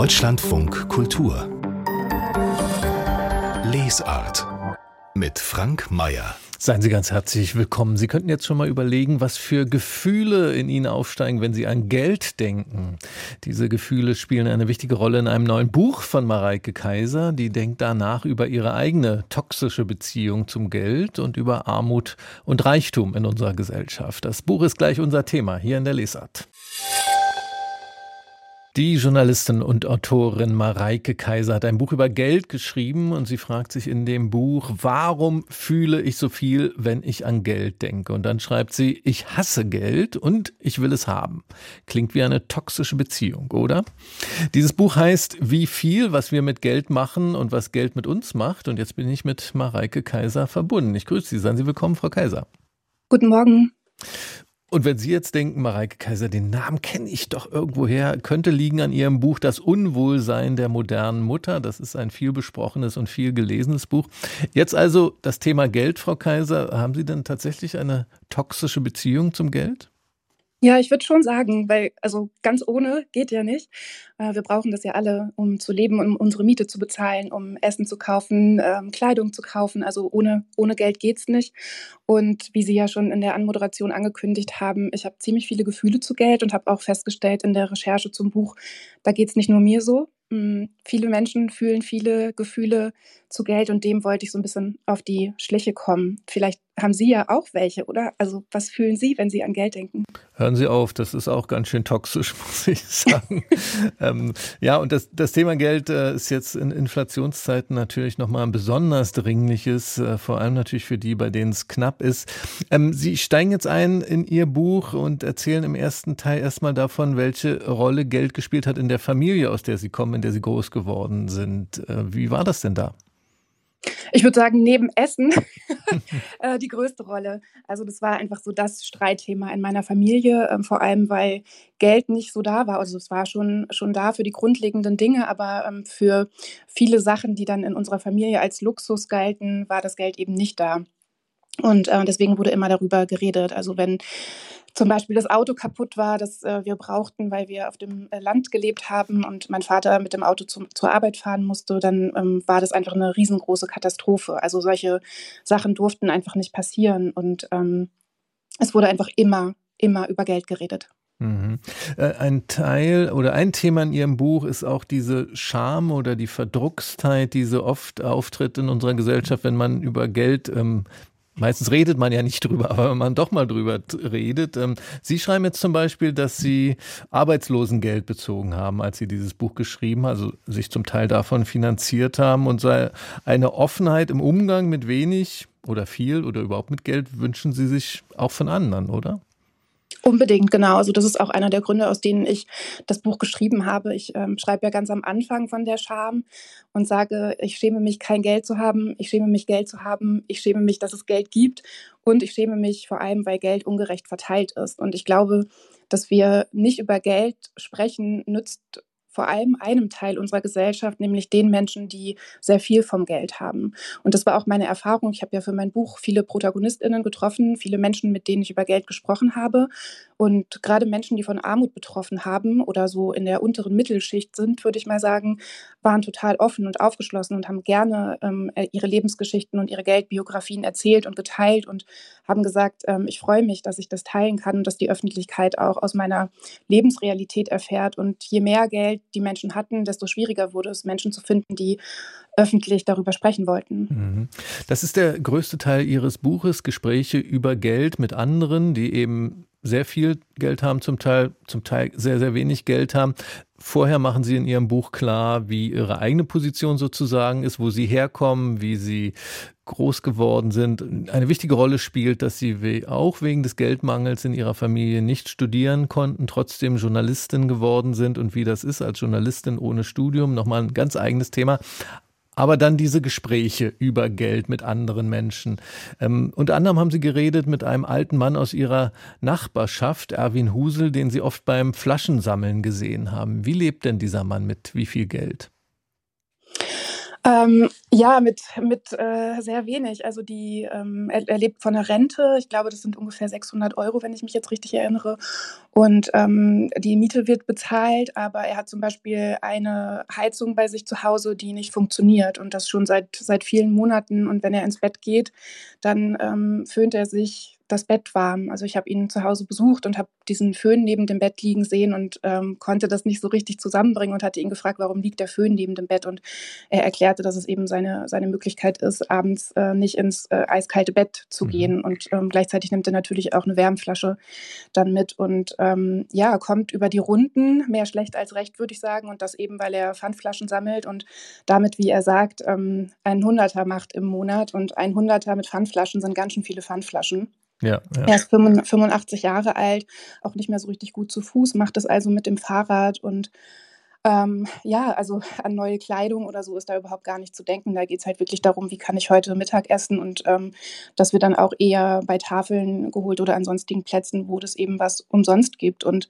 Deutschlandfunk Kultur Lesart mit Frank Mayer Seien Sie ganz herzlich willkommen. Sie könnten jetzt schon mal überlegen, was für Gefühle in Ihnen aufsteigen, wenn Sie an Geld denken. Diese Gefühle spielen eine wichtige Rolle in einem neuen Buch von Mareike Kaiser. Die denkt danach über ihre eigene toxische Beziehung zum Geld und über Armut und Reichtum in unserer Gesellschaft. Das Buch ist gleich unser Thema hier in der Lesart. Die Journalistin und Autorin Mareike Kaiser hat ein Buch über Geld geschrieben und sie fragt sich in dem Buch, warum fühle ich so viel, wenn ich an Geld denke? Und dann schreibt sie, ich hasse Geld und ich will es haben. Klingt wie eine toxische Beziehung, oder? Dieses Buch heißt Wie viel, was wir mit Geld machen und was Geld mit uns macht. Und jetzt bin ich mit Mareike Kaiser verbunden. Ich grüße Sie. Seien Sie willkommen, Frau Kaiser. Guten Morgen. Und wenn Sie jetzt denken, Mareike Kaiser, den Namen kenne ich doch irgendwoher, könnte liegen an Ihrem Buch Das Unwohlsein der modernen Mutter. Das ist ein viel besprochenes und viel gelesenes Buch. Jetzt also das Thema Geld, Frau Kaiser. Haben Sie denn tatsächlich eine toxische Beziehung zum Geld? Ja, ich würde schon sagen, weil also ganz ohne geht ja nicht. Äh, wir brauchen das ja alle, um zu leben, um unsere Miete zu bezahlen, um Essen zu kaufen, ähm, Kleidung zu kaufen. Also ohne, ohne Geld geht's nicht. Und wie Sie ja schon in der Anmoderation angekündigt haben, ich habe ziemlich viele Gefühle zu Geld und habe auch festgestellt in der Recherche zum Buch, da geht's nicht nur mir so. Hm, viele Menschen fühlen viele Gefühle zu Geld und dem wollte ich so ein bisschen auf die Schliche kommen. Vielleicht haben Sie ja auch welche, oder? Also was fühlen Sie, wenn Sie an Geld denken? Hören Sie auf, das ist auch ganz schön toxisch, muss ich sagen. ähm, ja, und das, das Thema Geld äh, ist jetzt in Inflationszeiten natürlich nochmal ein besonders dringliches, äh, vor allem natürlich für die, bei denen es knapp ist. Ähm, Sie steigen jetzt ein in Ihr Buch und erzählen im ersten Teil erstmal davon, welche Rolle Geld gespielt hat in der Familie, aus der Sie kommen, in der Sie groß geworden sind. Äh, wie war das denn da? Ich würde sagen, neben Essen äh, die größte Rolle. Also das war einfach so das Streitthema in meiner Familie, ähm, vor allem weil Geld nicht so da war. Also es war schon, schon da für die grundlegenden Dinge, aber ähm, für viele Sachen, die dann in unserer Familie als Luxus galten, war das Geld eben nicht da. Und äh, deswegen wurde immer darüber geredet. Also wenn zum Beispiel das Auto kaputt war, das äh, wir brauchten, weil wir auf dem äh, Land gelebt haben und mein Vater mit dem Auto zum, zur Arbeit fahren musste, dann ähm, war das einfach eine riesengroße Katastrophe. Also solche Sachen durften einfach nicht passieren und ähm, es wurde einfach immer, immer über Geld geredet. Mhm. Äh, ein Teil oder ein Thema in Ihrem Buch ist auch diese Scham oder die Verdruckstheit, die so oft auftritt in unserer Gesellschaft, wenn man über Geld ähm, Meistens redet man ja nicht drüber, aber wenn man doch mal drüber redet. Ähm, Sie schreiben jetzt zum Beispiel, dass Sie Arbeitslosengeld bezogen haben, als Sie dieses Buch geschrieben, also sich zum Teil davon finanziert haben und sei eine Offenheit im Umgang mit wenig oder viel oder überhaupt mit Geld wünschen Sie sich auch von anderen, oder? Unbedingt, genau. Also das ist auch einer der Gründe, aus denen ich das Buch geschrieben habe. Ich ähm, schreibe ja ganz am Anfang von der Scham und sage, ich schäme mich, kein Geld zu haben, ich schäme mich, Geld zu haben, ich schäme mich, dass es Geld gibt und ich schäme mich vor allem, weil Geld ungerecht verteilt ist. Und ich glaube, dass wir nicht über Geld sprechen, nützt vor allem einem Teil unserer Gesellschaft, nämlich den Menschen, die sehr viel vom Geld haben. Und das war auch meine Erfahrung. Ich habe ja für mein Buch viele Protagonistinnen getroffen, viele Menschen, mit denen ich über Geld gesprochen habe. Und gerade Menschen, die von Armut betroffen haben oder so in der unteren Mittelschicht sind, würde ich mal sagen, waren total offen und aufgeschlossen und haben gerne ähm, äh, ihre Lebensgeschichten und ihre Geldbiografien erzählt und geteilt und haben gesagt, ähm, ich freue mich, dass ich das teilen kann und dass die Öffentlichkeit auch aus meiner Lebensrealität erfährt. Und je mehr Geld die Menschen hatten, desto schwieriger wurde es, Menschen zu finden, die öffentlich darüber sprechen wollten. Mhm. Das ist der größte Teil Ihres Buches, Gespräche über Geld mit anderen, die eben sehr viel Geld haben, zum Teil, zum Teil sehr, sehr wenig Geld haben. Vorher machen Sie in Ihrem Buch klar, wie Ihre eigene Position sozusagen ist, wo Sie herkommen, wie Sie groß geworden sind. Eine wichtige Rolle spielt, dass Sie auch wegen des Geldmangels in Ihrer Familie nicht studieren konnten, trotzdem Journalistin geworden sind und wie das ist als Journalistin ohne Studium. Nochmal ein ganz eigenes Thema aber dann diese Gespräche über Geld mit anderen Menschen. Ähm, unter anderem haben Sie geredet mit einem alten Mann aus Ihrer Nachbarschaft, Erwin Husel, den Sie oft beim Flaschensammeln gesehen haben. Wie lebt denn dieser Mann mit wie viel Geld? Ähm, ja, mit, mit äh, sehr wenig. Also die, ähm, er, er, lebt von der Rente. Ich glaube, das sind ungefähr 600 Euro, wenn ich mich jetzt richtig erinnere. Und ähm, die Miete wird bezahlt, aber er hat zum Beispiel eine Heizung bei sich zu Hause, die nicht funktioniert und das schon seit, seit vielen Monaten. Und wenn er ins Bett geht, dann ähm, föhnt er sich das Bett warm. Also ich habe ihn zu Hause besucht und habe diesen Föhn neben dem Bett liegen sehen und ähm, konnte das nicht so richtig zusammenbringen und hatte ihn gefragt, warum liegt der Föhn neben dem Bett? Und er erklärte, dass es eben seine, seine Möglichkeit ist, abends äh, nicht ins äh, eiskalte Bett zu mhm. gehen. Und ähm, gleichzeitig nimmt er natürlich auch eine Wärmflasche dann mit und ähm, ja, kommt über die Runden, mehr schlecht als recht, würde ich sagen. Und das eben, weil er Pfandflaschen sammelt und damit, wie er sagt, ähm, ein Hunderter macht im Monat. Und ein Hunderter mit Pfandflaschen sind ganz schön viele Pfandflaschen. Ja, ja. Er ist 85 Jahre alt, auch nicht mehr so richtig gut zu Fuß, macht das also mit dem Fahrrad und ähm, ja, also an neue Kleidung oder so ist da überhaupt gar nicht zu denken. Da geht es halt wirklich darum, wie kann ich heute Mittag essen und ähm, das wird dann auch eher bei Tafeln geholt oder an sonstigen Plätzen, wo es eben was umsonst gibt. Und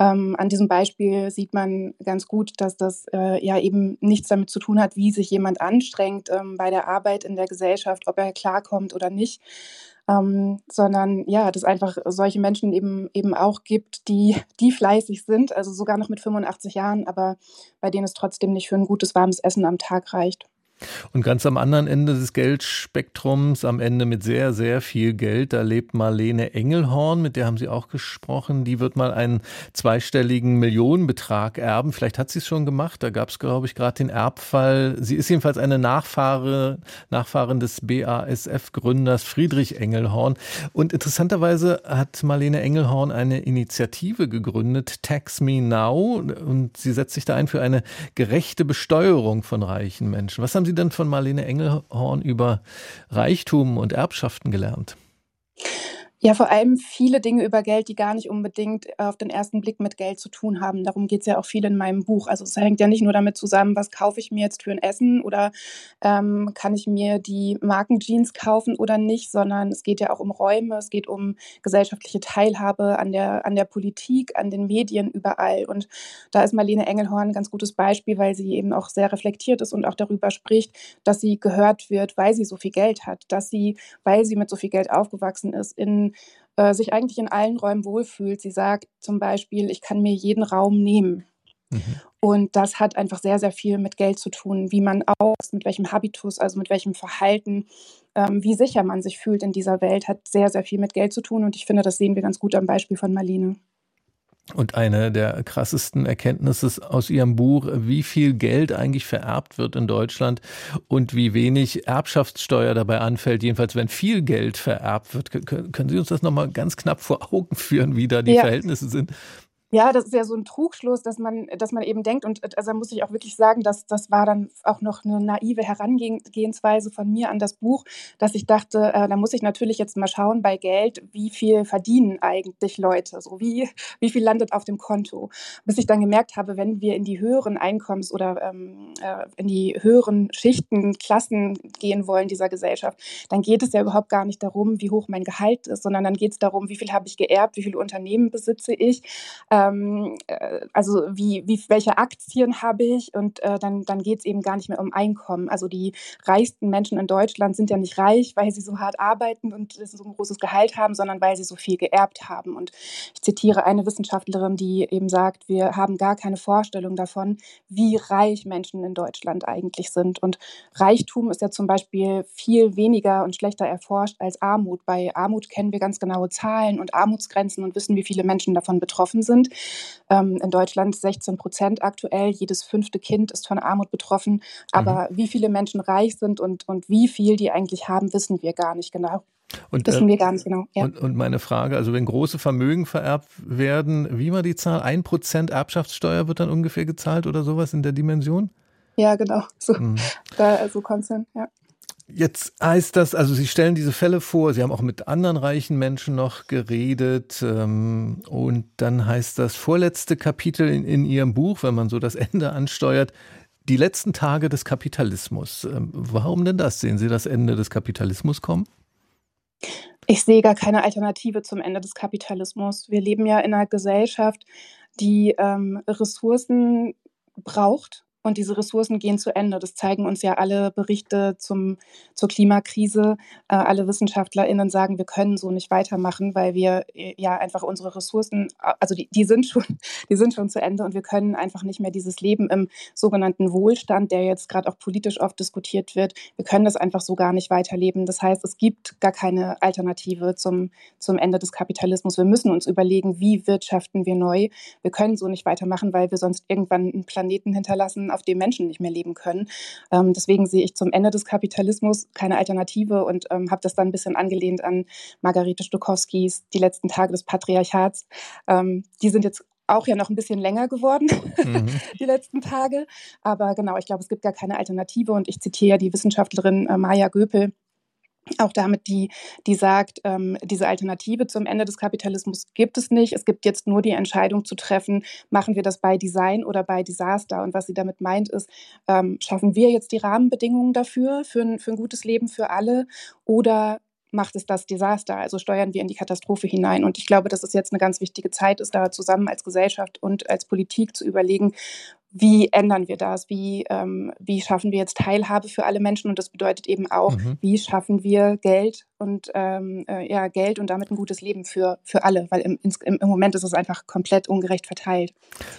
ähm, an diesem Beispiel sieht man ganz gut, dass das äh, ja eben nichts damit zu tun hat, wie sich jemand anstrengt ähm, bei der Arbeit in der Gesellschaft, ob er klarkommt oder nicht, ähm, sondern ja, dass einfach solche Menschen eben eben auch gibt, die, die fleißig sind, also sogar noch mit 85 Jahren, aber bei denen es trotzdem nicht für ein gutes warmes Essen am Tag reicht. Und ganz am anderen Ende des Geldspektrums, am Ende mit sehr, sehr viel Geld, da lebt Marlene Engelhorn, mit der haben Sie auch gesprochen. Die wird mal einen zweistelligen Millionenbetrag erben. Vielleicht hat sie es schon gemacht. Da gab es, glaube ich, gerade den Erbfall. Sie ist jedenfalls eine Nachfahre, Nachfahrin des BASF-Gründers Friedrich Engelhorn. Und interessanterweise hat Marlene Engelhorn eine Initiative gegründet, Tax Me Now. Und sie setzt sich da ein für eine gerechte Besteuerung von reichen Menschen. Was haben Sie denn von Marlene Engelhorn über Reichtum und Erbschaften gelernt? Ja, vor allem viele Dinge über Geld, die gar nicht unbedingt auf den ersten Blick mit Geld zu tun haben. Darum geht es ja auch viel in meinem Buch. Also es hängt ja nicht nur damit zusammen, was kaufe ich mir jetzt für ein Essen oder ähm, kann ich mir die Markenjeans kaufen oder nicht, sondern es geht ja auch um Räume, es geht um gesellschaftliche Teilhabe an der, an der Politik, an den Medien, überall. Und da ist Marlene Engelhorn ein ganz gutes Beispiel, weil sie eben auch sehr reflektiert ist und auch darüber spricht, dass sie gehört wird, weil sie so viel Geld hat, dass sie, weil sie mit so viel Geld aufgewachsen ist, in äh, sich eigentlich in allen Räumen wohlfühlt. Sie sagt zum Beispiel, ich kann mir jeden Raum nehmen. Mhm. Und das hat einfach sehr, sehr viel mit Geld zu tun, wie man auch, mit welchem Habitus, also mit welchem Verhalten, ähm, wie sicher man sich fühlt in dieser Welt, hat sehr, sehr viel mit Geld zu tun. Und ich finde, das sehen wir ganz gut am Beispiel von Marlene. Und eine der krassesten Erkenntnisse aus Ihrem Buch, wie viel Geld eigentlich vererbt wird in Deutschland und wie wenig Erbschaftssteuer dabei anfällt, jedenfalls wenn viel Geld vererbt wird. Können Sie uns das nochmal ganz knapp vor Augen führen, wie da die ja. Verhältnisse sind? Ja, das ist ja so ein Trugschluss, dass man, dass man eben denkt, und also da muss ich auch wirklich sagen, dass das war dann auch noch eine naive Herangehensweise von mir an das Buch, dass ich dachte, äh, da muss ich natürlich jetzt mal schauen bei Geld, wie viel verdienen eigentlich Leute, so wie, wie viel landet auf dem Konto. Bis ich dann gemerkt habe, wenn wir in die höheren Einkommens- oder ähm, äh, in die höheren Schichten, Klassen gehen wollen dieser Gesellschaft, dann geht es ja überhaupt gar nicht darum, wie hoch mein Gehalt ist, sondern dann geht es darum, wie viel habe ich geerbt, wie viele Unternehmen besitze ich. Ähm, äh, also wie, wie, welche Aktien habe ich und äh, dann, dann geht es eben gar nicht mehr um Einkommen. Also die reichsten Menschen in Deutschland sind ja nicht reich, weil sie so hart arbeiten und so ein großes Gehalt haben, sondern weil sie so viel geerbt haben. Und ich zitiere eine Wissenschaftlerin, die eben sagt, wir haben gar keine Vorstellung davon, wie reich Menschen in Deutschland eigentlich sind. Und Reichtum ist ja zum Beispiel viel weniger und schlechter erforscht als Armut. Bei Armut kennen wir ganz genaue Zahlen und Armutsgrenzen und wissen, wie viele Menschen davon betroffen sind. Ähm, in Deutschland 16 Prozent aktuell. Jedes fünfte Kind ist von Armut betroffen. Aber mhm. wie viele Menschen reich sind und, und wie viel die eigentlich haben, wissen wir gar nicht genau. Und, wissen äh, wir gar nicht genau. Ja. Und, und, meine Frage, also wenn große Vermögen vererbt werden, wie war die Zahl? Ein Prozent Erbschaftssteuer wird dann ungefähr gezahlt oder sowas in der Dimension? Ja, genau. So, mhm. da, so kommt es hin, ja. Jetzt heißt das, also Sie stellen diese Fälle vor, Sie haben auch mit anderen reichen Menschen noch geredet ähm, und dann heißt das vorletzte Kapitel in, in Ihrem Buch, wenn man so das Ende ansteuert, die letzten Tage des Kapitalismus. Ähm, warum denn das? Sehen Sie das Ende des Kapitalismus kommen? Ich sehe gar keine Alternative zum Ende des Kapitalismus. Wir leben ja in einer Gesellschaft, die ähm, Ressourcen braucht und diese Ressourcen gehen zu Ende. Das zeigen uns ja alle Berichte zum, zur Klimakrise. Äh, alle WissenschaftlerInnen sagen, wir können so nicht weitermachen, weil wir äh, ja einfach unsere Ressourcen, also die, die, sind schon, die sind schon zu Ende und wir können einfach nicht mehr dieses Leben im sogenannten Wohlstand, der jetzt gerade auch politisch oft diskutiert wird, wir können das einfach so gar nicht weiterleben. Das heißt, es gibt gar keine Alternative zum, zum Ende des Kapitalismus. Wir müssen uns überlegen, wie wirtschaften wir neu. Wir können so nicht weitermachen, weil wir sonst irgendwann einen Planeten hinterlassen, auf dem Menschen nicht mehr leben können. Ähm, deswegen sehe ich zum Ende des Kapitalismus keine Alternative und ähm, habe das dann ein bisschen angelehnt an Margarete Stokowskis Die letzten Tage des Patriarchats. Ähm, die sind jetzt auch ja noch ein bisschen länger geworden, mhm. die letzten Tage. Aber genau, ich glaube, es gibt gar keine Alternative. Und ich zitiere ja die Wissenschaftlerin äh, Maya Göpel, auch damit, die, die sagt, ähm, diese Alternative zum Ende des Kapitalismus gibt es nicht. Es gibt jetzt nur die Entscheidung zu treffen, machen wir das bei Design oder bei Desaster. Und was sie damit meint, ist, ähm, schaffen wir jetzt die Rahmenbedingungen dafür, für ein, für ein gutes Leben für alle oder macht es das Desaster, also steuern wir in die Katastrophe hinein. Und ich glaube, dass es jetzt eine ganz wichtige Zeit ist, da zusammen als Gesellschaft und als Politik zu überlegen, wie ändern wir das? Wie, ähm, wie schaffen wir jetzt Teilhabe für alle Menschen? Und das bedeutet eben auch, mhm. wie schaffen wir Geld und ähm, äh, ja, Geld und damit ein gutes Leben für, für alle, weil im, im, im Moment ist es einfach komplett ungerecht verteilt.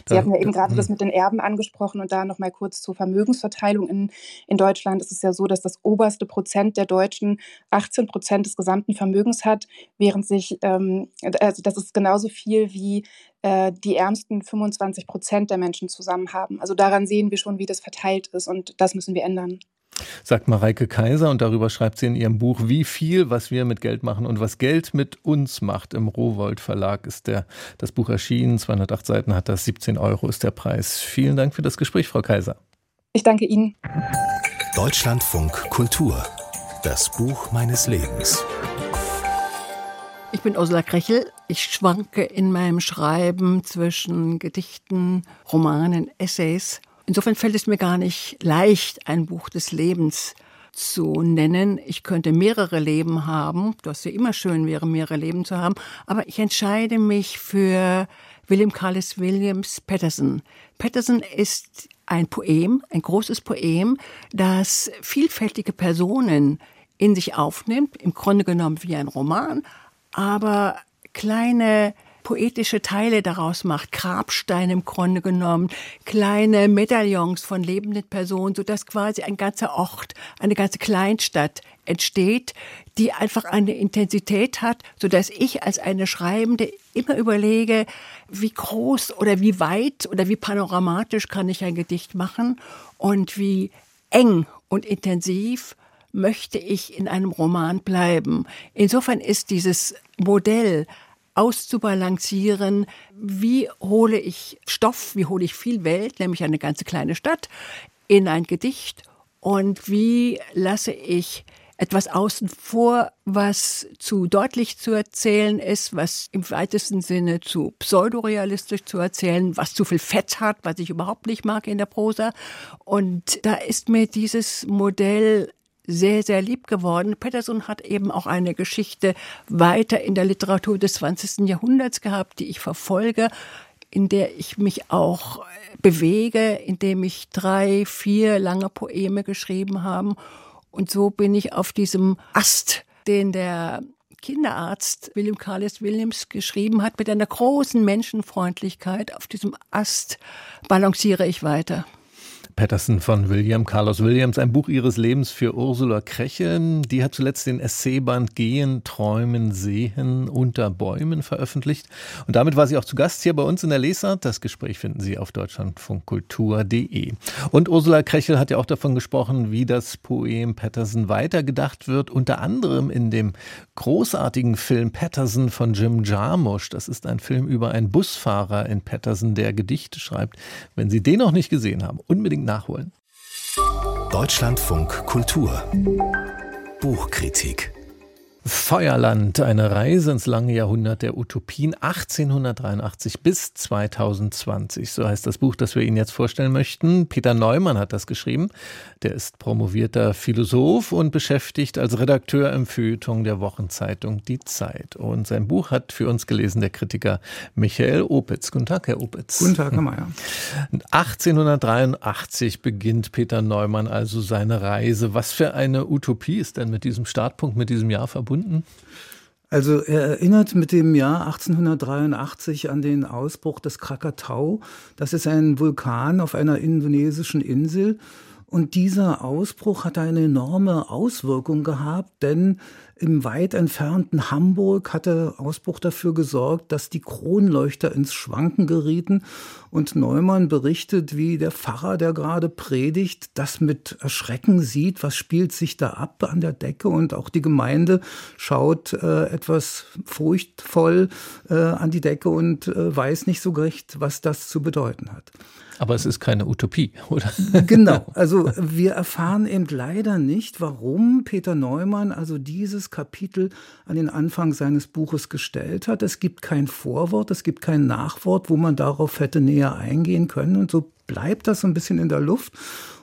Sie da, hatten ja eben gerade das mhm. mit den Erben angesprochen und da nochmal kurz zur Vermögensverteilung in, in Deutschland ist es ja so, dass das oberste Prozent der Deutschen 18 Prozent des gesamten Vermögens hat, während sich, ähm, also das ist genauso viel wie äh, die ärmsten 25 Prozent der Menschen zusammen haben. Also daran sehen wir schon, wie das verteilt ist und das müssen wir ändern. Sagt Mareike Kaiser und darüber schreibt sie in ihrem Buch, wie viel, was wir mit Geld machen und was Geld mit uns macht. Im Rowold Verlag ist der, das Buch erschienen, 208 Seiten hat das, 17 Euro ist der Preis. Vielen Dank für das Gespräch, Frau Kaiser. Ich danke Ihnen. Deutschlandfunk Kultur, das Buch meines Lebens. Ich bin Ursula Krechel. Ich schwanke in meinem Schreiben zwischen Gedichten, Romanen, Essays. Insofern fällt es mir gar nicht leicht, ein Buch des Lebens zu nennen. Ich könnte mehrere Leben haben, was ja immer schön wäre, mehrere Leben zu haben, aber ich entscheide mich für William Carlos Williams Patterson. Patterson ist ein Poem, ein großes Poem, das vielfältige Personen in sich aufnimmt, im Grunde genommen wie ein Roman, aber kleine poetische Teile daraus macht, Grabsteine im Grunde genommen, kleine Medaillons von lebenden Personen, so dass quasi ein ganzer Ort, eine ganze Kleinstadt entsteht, die einfach eine Intensität hat, so dass ich als eine Schreibende immer überlege, wie groß oder wie weit oder wie panoramatisch kann ich ein Gedicht machen und wie eng und intensiv möchte ich in einem Roman bleiben. Insofern ist dieses Modell auszubalancieren, wie hole ich Stoff, wie hole ich viel Welt, nämlich eine ganze kleine Stadt, in ein Gedicht und wie lasse ich etwas außen vor, was zu deutlich zu erzählen ist, was im weitesten Sinne zu pseudorealistisch zu erzählen, was zu viel Fett hat, was ich überhaupt nicht mag in der Prosa. Und da ist mir dieses Modell sehr, sehr lieb geworden. Patterson hat eben auch eine Geschichte weiter in der Literatur des 20. Jahrhunderts gehabt, die ich verfolge, in der ich mich auch bewege, indem ich drei, vier lange Poeme geschrieben habe. Und so bin ich auf diesem Ast, den der Kinderarzt William Carlos Williams geschrieben hat, mit einer großen Menschenfreundlichkeit. Auf diesem Ast balanciere ich weiter. Patterson von William Carlos Williams, ein Buch ihres Lebens für Ursula Krechel. Die hat zuletzt den Essayband Gehen, Träumen, Sehen unter Bäumen veröffentlicht. Und damit war sie auch zu Gast hier bei uns in der Lesart. Das Gespräch finden Sie auf deutschlandfunkkultur.de. Und Ursula Krechel hat ja auch davon gesprochen, wie das Poem Patterson weitergedacht wird, unter anderem in dem großartigen Film Patterson von Jim Jarmusch. Das ist ein Film über einen Busfahrer in Patterson, der Gedichte schreibt. Wenn Sie den noch nicht gesehen haben, unbedingt nachholen. Deutschlandfunk Kultur Buchkritik Feuerland, eine Reise ins lange Jahrhundert der Utopien 1883 bis 2020. So heißt das Buch, das wir Ihnen jetzt vorstellen möchten. Peter Neumann hat das geschrieben. Der ist promovierter Philosoph und beschäftigt als Redakteur im Feuilleton der Wochenzeitung Die Zeit. Und sein Buch hat für uns gelesen der Kritiker Michael Opitz. Guten Tag, Herr Opitz. Guten Tag, Herr Mayer. 1883 beginnt Peter Neumann also seine Reise. Was für eine Utopie ist denn mit diesem Startpunkt, mit diesem Jahr verbunden? Verbunden? Also er erinnert mit dem Jahr 1883 an den Ausbruch des Krakatau. Das ist ein Vulkan auf einer indonesischen Insel. Und dieser Ausbruch hat eine enorme Auswirkung gehabt, denn im weit entfernten Hamburg hat der Ausbruch dafür gesorgt, dass die Kronleuchter ins Schwanken gerieten. Und Neumann berichtet, wie der Pfarrer, der gerade predigt, das mit Erschrecken sieht, was spielt sich da ab an der Decke. Und auch die Gemeinde schaut äh, etwas furchtvoll äh, an die Decke und äh, weiß nicht so recht, was das zu bedeuten hat. Aber es ist keine Utopie, oder? Genau. Also wir erfahren eben leider nicht, warum Peter Neumann also dieses Kapitel an den Anfang seines Buches gestellt hat. Es gibt kein Vorwort, es gibt kein Nachwort, wo man darauf hätte näher eingehen können. Und so bleibt das so ein bisschen in der Luft.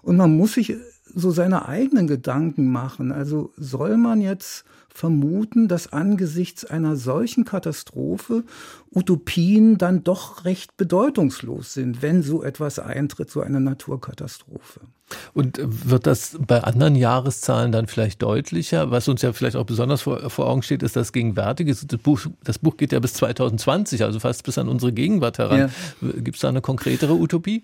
Und man muss sich so seine eigenen Gedanken machen. Also soll man jetzt vermuten, dass angesichts einer solchen Katastrophe Utopien dann doch recht bedeutungslos sind, wenn so etwas eintritt, so eine Naturkatastrophe. Und wird das bei anderen Jahreszahlen dann vielleicht deutlicher? Was uns ja vielleicht auch besonders vor, vor Augen steht, ist das Gegenwärtige. Das Buch, das Buch geht ja bis 2020, also fast bis an unsere Gegenwart heran. Ja. Gibt es da eine konkretere Utopie?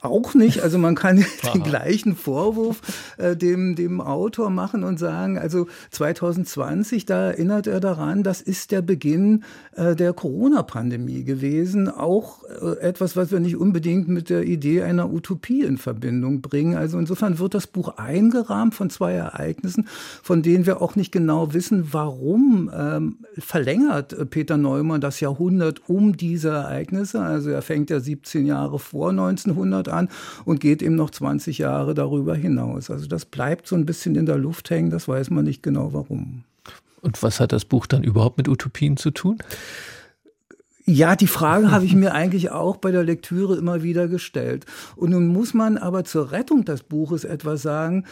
Auch nicht. Also man kann den gleichen Vorwurf äh, dem, dem Autor machen und sagen, also 2020, da erinnert er daran, das ist der Beginn äh, der Corona-Pandemie gewesen. Auch äh, etwas, was wir nicht unbedingt mit der Idee einer Utopie in Verbindung bringen. Also insofern wird das Buch eingerahmt von zwei Ereignissen, von denen wir auch nicht genau wissen, warum ähm, verlängert äh, Peter Neumann das Jahrhundert um diese Ereignisse. Also er fängt ja 17 Jahre vor 1900 an und geht eben noch 20 Jahre darüber hinaus. Also das bleibt so ein bisschen in der Luft hängen, das weiß man nicht genau warum. Und was hat das Buch dann überhaupt mit Utopien zu tun? Ja, die Frage habe ich mir eigentlich auch bei der Lektüre immer wieder gestellt. Und nun muss man aber zur Rettung des Buches etwas sagen.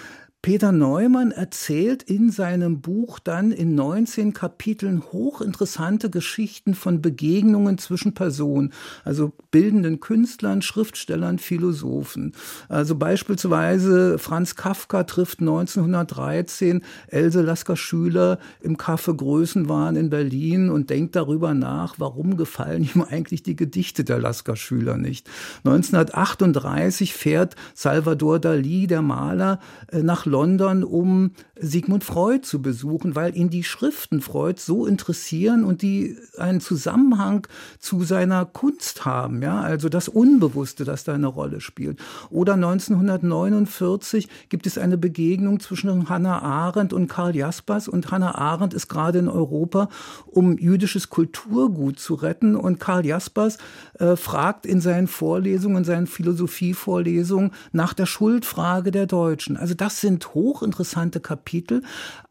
Peter Neumann erzählt in seinem Buch dann in 19 Kapiteln hochinteressante Geschichten von Begegnungen zwischen Personen, also bildenden Künstlern, Schriftstellern, Philosophen. Also beispielsweise Franz Kafka trifft 1913 Else Lasker-Schüler im Café Größenwahn in Berlin und denkt darüber nach, warum gefallen ihm eigentlich die Gedichte der Lasker-Schüler nicht. 1938 fährt Salvador Dali, der Maler, äh, nach London, um Sigmund Freud zu besuchen, weil ihn die Schriften Freud so interessieren und die einen Zusammenhang zu seiner Kunst haben, ja, also das Unbewusste, das da eine Rolle spielt. Oder 1949 gibt es eine Begegnung zwischen Hannah Arendt und Karl Jaspers und Hannah Arendt ist gerade in Europa, um jüdisches Kulturgut zu retten und Karl Jaspers äh, fragt in seinen Vorlesungen, in seinen Philosophievorlesungen nach der Schuldfrage der Deutschen. Also das sind hochinteressante Kapitel,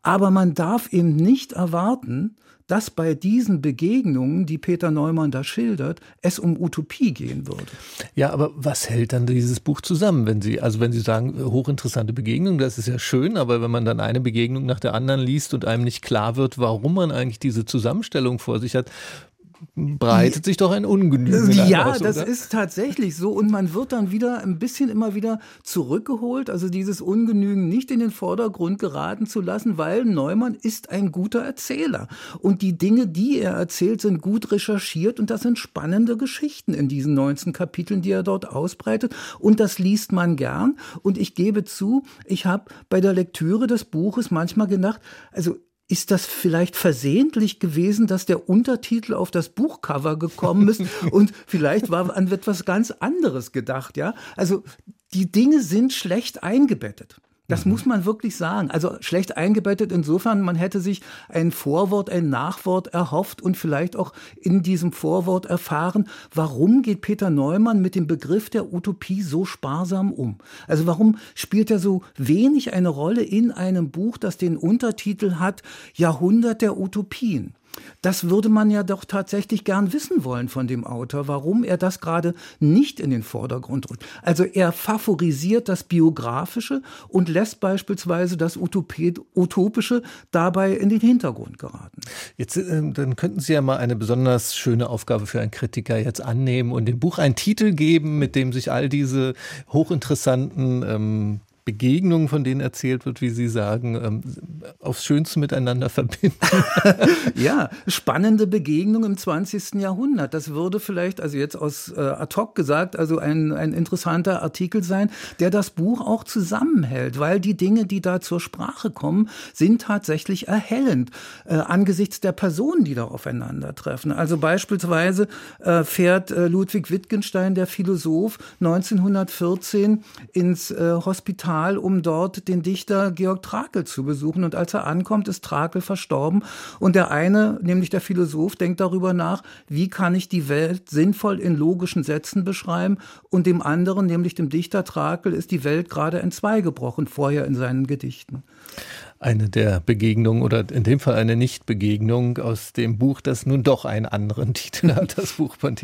aber man darf eben nicht erwarten, dass bei diesen Begegnungen, die Peter Neumann da schildert, es um Utopie gehen würde. Ja, aber was hält dann dieses Buch zusammen, wenn Sie, also wenn Sie sagen, hochinteressante Begegnungen, das ist ja schön, aber wenn man dann eine Begegnung nach der anderen liest und einem nicht klar wird, warum man eigentlich diese Zusammenstellung vor sich hat, breitet sich doch ein Ungenügen Ja, aus, das ist tatsächlich so. Und man wird dann wieder ein bisschen immer wieder zurückgeholt, also dieses Ungenügen nicht in den Vordergrund geraten zu lassen, weil Neumann ist ein guter Erzähler. Und die Dinge, die er erzählt, sind gut recherchiert und das sind spannende Geschichten in diesen 19 Kapiteln, die er dort ausbreitet. Und das liest man gern. Und ich gebe zu, ich habe bei der Lektüre des Buches manchmal gedacht, also ist das vielleicht versehentlich gewesen, dass der Untertitel auf das Buchcover gekommen ist und vielleicht war an etwas ganz anderes gedacht, ja? Also die Dinge sind schlecht eingebettet. Das mhm. muss man wirklich sagen. Also schlecht eingebettet insofern, man hätte sich ein Vorwort, ein Nachwort erhofft und vielleicht auch in diesem Vorwort erfahren, warum geht Peter Neumann mit dem Begriff der Utopie so sparsam um? Also warum spielt er so wenig eine Rolle in einem Buch, das den Untertitel hat Jahrhundert der Utopien? Das würde man ja doch tatsächlich gern wissen wollen von dem Autor, warum er das gerade nicht in den Vordergrund rückt. Also er favorisiert das Biografische und lässt beispielsweise das Utopische dabei in den Hintergrund geraten. Jetzt, äh, dann könnten Sie ja mal eine besonders schöne Aufgabe für einen Kritiker jetzt annehmen und dem Buch einen Titel geben, mit dem sich all diese hochinteressanten ähm, Begegnungen, von denen erzählt wird, wie Sie sagen, ähm, aufs Schönste miteinander verbinden. ja, spannende Begegnungen im 20. Jahrhundert. Das würde vielleicht, also jetzt aus äh, ad hoc gesagt, also ein, ein interessanter Artikel sein, der das Buch auch zusammenhält, weil die Dinge, die da zur Sprache kommen, sind tatsächlich erhellend äh, angesichts der Personen, die da aufeinandertreffen. Also beispielsweise äh, fährt äh, Ludwig Wittgenstein, der Philosoph, 1914 ins äh, Hospital Tal, um dort den Dichter Georg Trakel zu besuchen. Und als er ankommt, ist Trakel verstorben. Und der eine, nämlich der Philosoph, denkt darüber nach, wie kann ich die Welt sinnvoll in logischen Sätzen beschreiben. Und dem anderen, nämlich dem Dichter Trakel, ist die Welt gerade entzweigebrochen, vorher in seinen Gedichten eine der Begegnungen oder in dem Fall eine Nichtbegegnung aus dem Buch, das nun doch einen anderen Titel hat. Das Buch von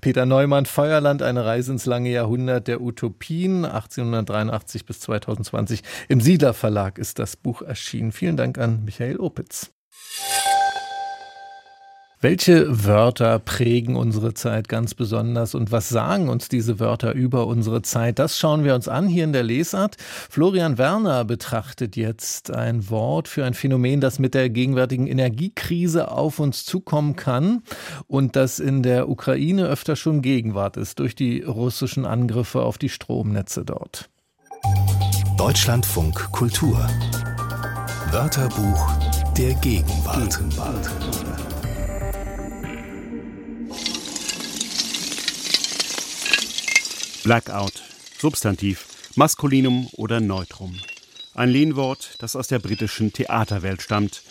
Peter Neumann, Feuerland, eine Reise ins lange Jahrhundert der Utopien, 1883 bis 2020. Im Siedler Verlag ist das Buch erschienen. Vielen Dank an Michael Opitz. Welche Wörter prägen unsere Zeit ganz besonders und was sagen uns diese Wörter über unsere Zeit? Das schauen wir uns an hier in der Lesart. Florian Werner betrachtet jetzt ein Wort für ein Phänomen, das mit der gegenwärtigen Energiekrise auf uns zukommen kann und das in der Ukraine öfter schon Gegenwart ist durch die russischen Angriffe auf die Stromnetze dort. Deutschlandfunk Kultur Wörterbuch der Gegenwart. Gegenwart. Blackout, Substantiv, Maskulinum oder Neutrum. Ein Lehnwort, das aus der britischen Theaterwelt stammt.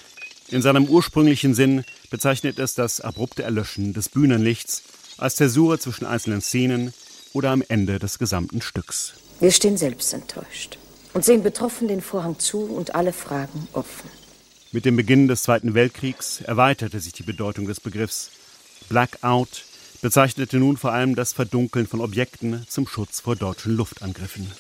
In seinem ursprünglichen Sinn bezeichnet es das abrupte Erlöschen des Bühnenlichts als Zäsur zwischen einzelnen Szenen oder am Ende des gesamten Stücks. Wir stehen selbst enttäuscht und sehen betroffen den Vorhang zu und alle Fragen offen. Mit dem Beginn des Zweiten Weltkriegs erweiterte sich die Bedeutung des Begriffs. Blackout bezeichnete nun vor allem das Verdunkeln von Objekten zum Schutz vor deutschen Luftangriffen.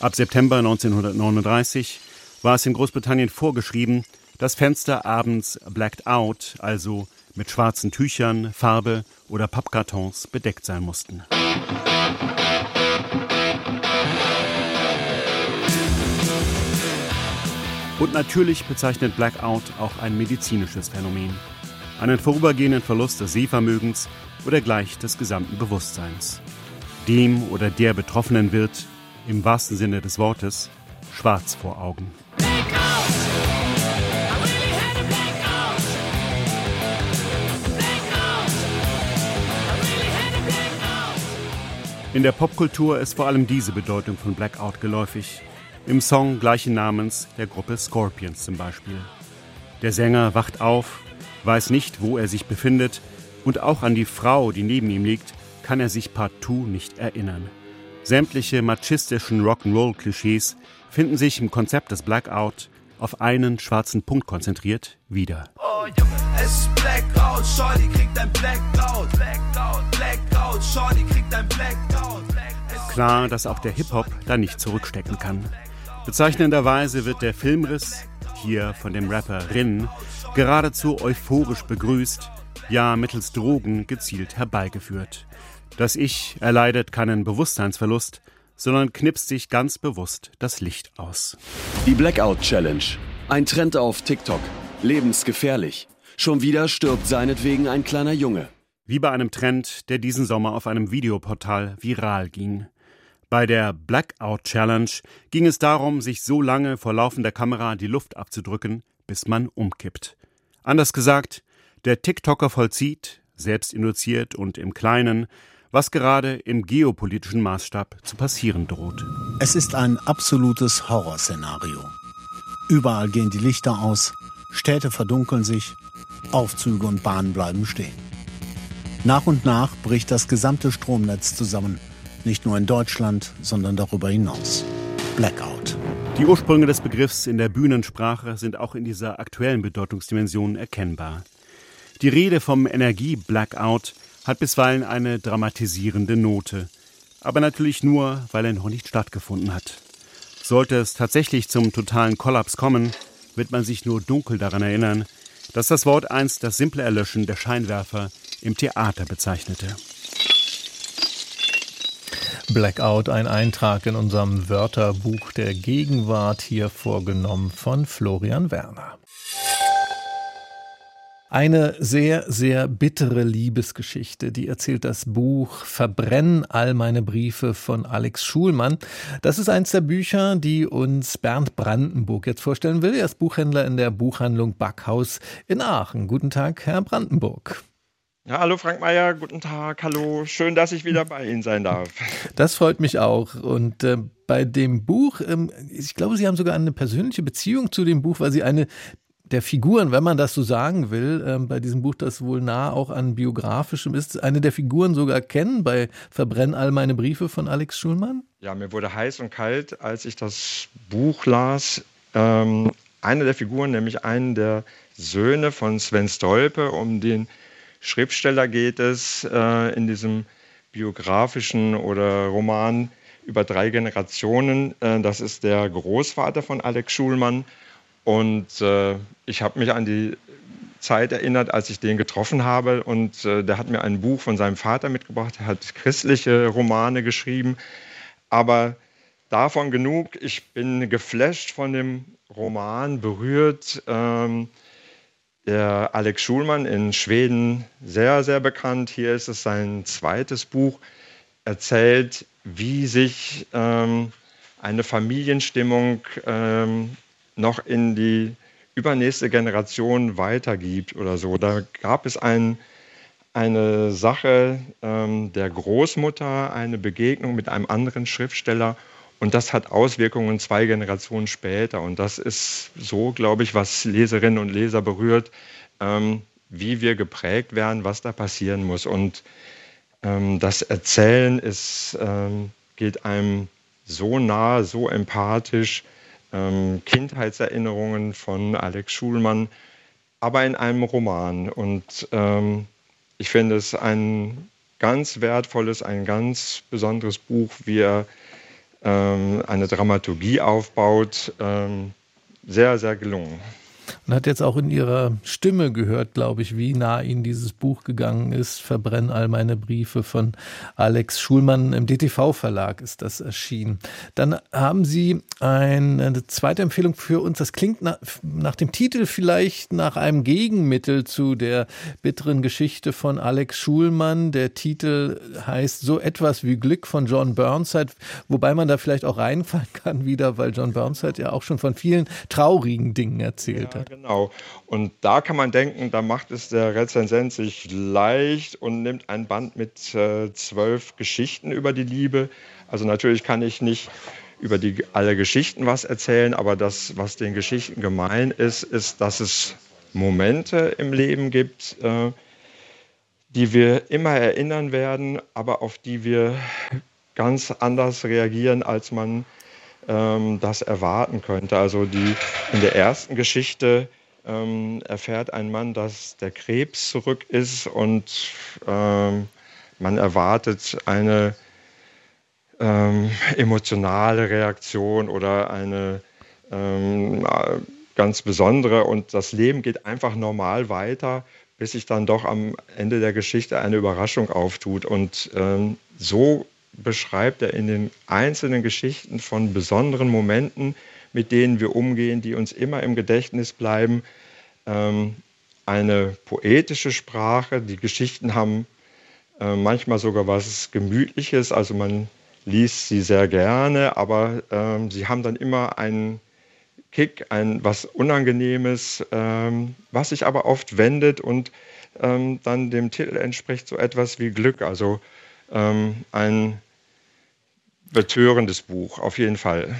Ab September 1939 war es in Großbritannien vorgeschrieben, dass Fenster abends blacked out, also mit schwarzen Tüchern, Farbe oder Pappkartons bedeckt sein mussten. Und natürlich bezeichnet Blackout auch ein medizinisches Phänomen. Einen vorübergehenden Verlust des Sehvermögens oder gleich des gesamten Bewusstseins. Dem oder der Betroffenen wird, im wahrsten Sinne des Wortes, schwarz vor Augen. In der Popkultur ist vor allem diese Bedeutung von Blackout geläufig. Im Song gleichen Namens der Gruppe Scorpions zum Beispiel. Der Sänger wacht auf, weiß nicht, wo er sich befindet und auch an die Frau, die neben ihm liegt, kann er sich partout nicht erinnern. Sämtliche machistischen Rock'n'Roll-Klischees finden sich im Konzept des Blackout auf einen schwarzen Punkt konzentriert wieder. Oh, Junge, es ist Blackout, Shorty kriegt ein Blackout, Blackout, Blackout, Shorty kriegt ein Blackout. Klar, dass auch der Hip-Hop da nicht zurückstecken kann. Bezeichnenderweise wird der Filmriss, hier von dem Rapper Rin, geradezu euphorisch begrüßt, ja mittels Drogen gezielt herbeigeführt. Das Ich erleidet keinen Bewusstseinsverlust, sondern knipst sich ganz bewusst das Licht aus. Die Blackout Challenge. Ein Trend auf TikTok. Lebensgefährlich. Schon wieder stirbt seinetwegen ein kleiner Junge. Wie bei einem Trend, der diesen Sommer auf einem Videoportal viral ging. Bei der Blackout Challenge ging es darum, sich so lange vor laufender Kamera die Luft abzudrücken, bis man umkippt. Anders gesagt, der TikToker vollzieht, selbst induziert und im Kleinen, was gerade im geopolitischen Maßstab zu passieren droht. Es ist ein absolutes Horrorszenario. Überall gehen die Lichter aus, Städte verdunkeln sich, Aufzüge und Bahnen bleiben stehen. Nach und nach bricht das gesamte Stromnetz zusammen, nicht nur in Deutschland, sondern darüber hinaus. Blackout. Die Ursprünge des Begriffs in der Bühnensprache sind auch in dieser aktuellen Bedeutungsdimension erkennbar. Die Rede vom Energie-Blackout hat bisweilen eine dramatisierende Note, aber natürlich nur, weil er noch nicht stattgefunden hat. Sollte es tatsächlich zum totalen Kollaps kommen, wird man sich nur dunkel daran erinnern, dass das Wort einst das simple Erlöschen der Scheinwerfer im Theater bezeichnete. Blackout, ein Eintrag in unserem Wörterbuch der Gegenwart, hier vorgenommen von Florian Werner. Eine sehr, sehr bittere Liebesgeschichte, die erzählt das Buch Verbrennen all meine Briefe von Alex Schulmann. Das ist eins der Bücher, die uns Bernd Brandenburg jetzt vorstellen will. Er ist Buchhändler in der Buchhandlung Backhaus in Aachen. Guten Tag, Herr Brandenburg. Ja, hallo Frank Mayer, guten Tag, hallo. Schön, dass ich wieder bei Ihnen sein darf. Das freut mich auch. Und äh, bei dem Buch, ähm, ich glaube, Sie haben sogar eine persönliche Beziehung zu dem Buch, weil Sie eine der Figuren, wenn man das so sagen will, äh, bei diesem Buch, das wohl nah auch an biografischem ist, eine der Figuren sogar kennen bei Verbrenn all meine Briefe von Alex Schulmann? Ja, mir wurde heiß und kalt, als ich das Buch las. Ähm, eine der Figuren, nämlich einen der Söhne von Sven Stolpe, um den Schriftsteller geht es äh, in diesem biografischen oder Roman über drei Generationen. Äh, das ist der Großvater von Alex Schulmann und äh, ich habe mich an die Zeit erinnert, als ich den getroffen habe. Und äh, der hat mir ein Buch von seinem Vater mitgebracht. Er hat christliche Romane geschrieben. Aber davon genug. Ich bin geflasht von dem Roman, berührt. Ähm, der Alex Schulmann in Schweden sehr, sehr bekannt. Hier ist es sein zweites Buch. Erzählt, wie sich ähm, eine Familienstimmung ähm, noch in die übernächste Generation weitergibt oder so. Da gab es ein, eine Sache ähm, der Großmutter, eine Begegnung mit einem anderen Schriftsteller und das hat Auswirkungen zwei Generationen später. Und das ist so, glaube ich, was Leserinnen und Leser berührt, ähm, wie wir geprägt werden, was da passieren muss. Und ähm, das Erzählen ist, ähm, geht einem so nah, so empathisch, ähm, Kindheitserinnerungen von Alex Schulmann, aber in einem Roman. Und ähm, ich finde es ein ganz wertvolles, ein ganz besonderes Buch, wie er ähm, eine Dramaturgie aufbaut. Ähm, sehr, sehr gelungen. Man hat jetzt auch in ihrer Stimme gehört, glaube ich, wie nah ihnen dieses Buch gegangen ist. Verbrenn all meine Briefe von Alex Schulmann. Im DTV-Verlag ist das erschienen. Dann haben Sie eine zweite Empfehlung für uns. Das klingt nach, nach dem Titel vielleicht nach einem Gegenmittel zu der bitteren Geschichte von Alex Schulmann. Der Titel heißt so etwas wie Glück von John Burnside, wobei man da vielleicht auch reinfallen kann wieder, weil John Burnside ja auch schon von vielen traurigen Dingen erzählt ja, genau. Und da kann man denken, da macht es der Rezensent sich leicht und nimmt ein Band mit äh, zwölf Geschichten über die Liebe. Also natürlich kann ich nicht über die, alle Geschichten was erzählen, aber das, was den Geschichten gemein ist, ist, dass es Momente im Leben gibt, äh, die wir immer erinnern werden, aber auf die wir ganz anders reagieren, als man ähm, das erwarten könnte. Also die, in der ersten Geschichte ähm, erfährt ein Mann, dass der Krebs zurück ist und ähm, man erwartet eine ähm, emotionale Reaktion oder eine ähm, ganz besondere und das Leben geht einfach normal weiter, bis sich dann doch am Ende der Geschichte eine Überraschung auftut. Und ähm, so beschreibt er in den einzelnen Geschichten von besonderen Momenten, mit denen wir umgehen, die uns immer im Gedächtnis bleiben. Ähm, eine poetische Sprache. Die Geschichten haben äh, manchmal sogar was Gemütliches, also man liest sie sehr gerne, aber ähm, sie haben dann immer einen Kick, ein was Unangenehmes, ähm, was sich aber oft wendet und ähm, dann dem Titel entspricht so etwas wie Glück. Also ähm, ein betörendes Buch, auf jeden Fall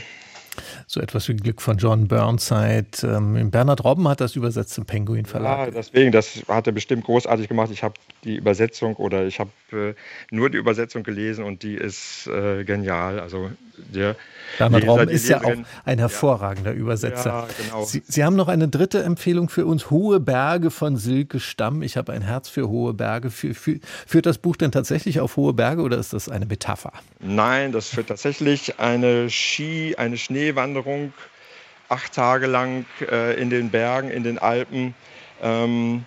so etwas wie Glück von John Burnside. Ähm, Bernhard Robben hat das übersetzt im Penguin Verlag. Ja, deswegen, das hat er bestimmt großartig gemacht. Ich habe die Übersetzung oder ich habe äh, nur die Übersetzung gelesen und die ist äh, genial. Also der Leser, Robben ist ja auch ein hervorragender ja. Übersetzer. Ja, genau. Sie, Sie, haben noch eine dritte Empfehlung für uns, Hohe Berge von Silke Stamm. Ich habe ein Herz für hohe Berge. Für, für, führt das Buch denn tatsächlich auf hohe Berge oder ist das eine Metapher? Nein, das führt tatsächlich eine Ski, eine Schneewanderung acht Tage lang äh, in den Bergen, in den Alpen. Ähm,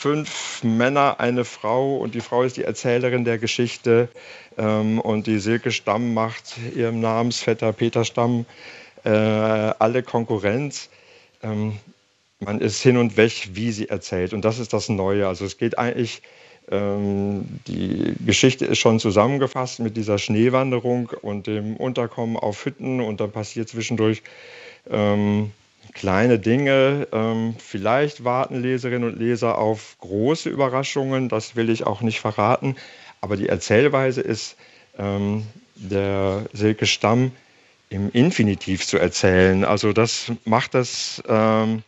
fünf Männer, eine Frau und die Frau ist die Erzählerin der Geschichte ähm, und die Silke Stamm macht ihrem Namensvetter Peter Stamm äh, alle Konkurrenz. Ähm, man ist hin und weg, wie sie erzählt und das ist das Neue. Also es geht eigentlich, ähm, die Geschichte ist schon zusammengefasst mit dieser Schneewanderung und dem Unterkommen auf Hütten und dann passiert zwischendurch ähm, kleine Dinge. Ähm, vielleicht warten Leserinnen und Leser auf große Überraschungen, das will ich auch nicht verraten. Aber die Erzählweise ist, ähm, der Silke Stamm im Infinitiv zu erzählen. Also das macht das ähm,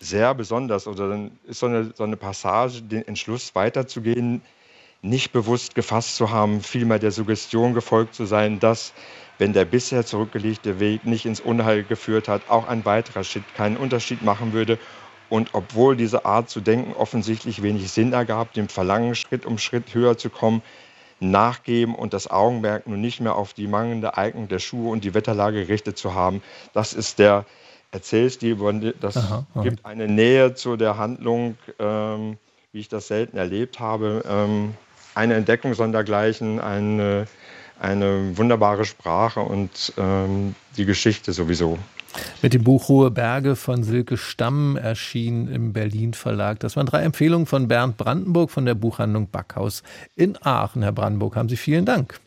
sehr besonders. Oder dann ist so eine, so eine Passage, den Entschluss weiterzugehen, nicht bewusst gefasst zu haben, vielmehr der Suggestion gefolgt zu sein, dass wenn der bisher zurückgelegte Weg nicht ins Unheil geführt hat, auch ein weiterer Schritt keinen Unterschied machen würde. Und obwohl diese Art zu denken offensichtlich wenig Sinn ergab, dem Verlangen, Schritt um Schritt höher zu kommen, nachgeben und das Augenmerk nun nicht mehr auf die mangelnde Eignung der Schuhe und die Wetterlage gerichtet zu haben. Das ist der Erzählstil, das aha, aha. gibt eine Nähe zu der Handlung, ähm, wie ich das selten erlebt habe. Ähm, eine Entdeckung sondergleichen, eine eine wunderbare Sprache und ähm, die Geschichte sowieso. Mit dem Buch Hohe Berge von Silke Stamm erschien im Berlin Verlag. Das waren drei Empfehlungen von Bernd Brandenburg von der Buchhandlung Backhaus in Aachen. Herr Brandenburg, haben Sie vielen Dank.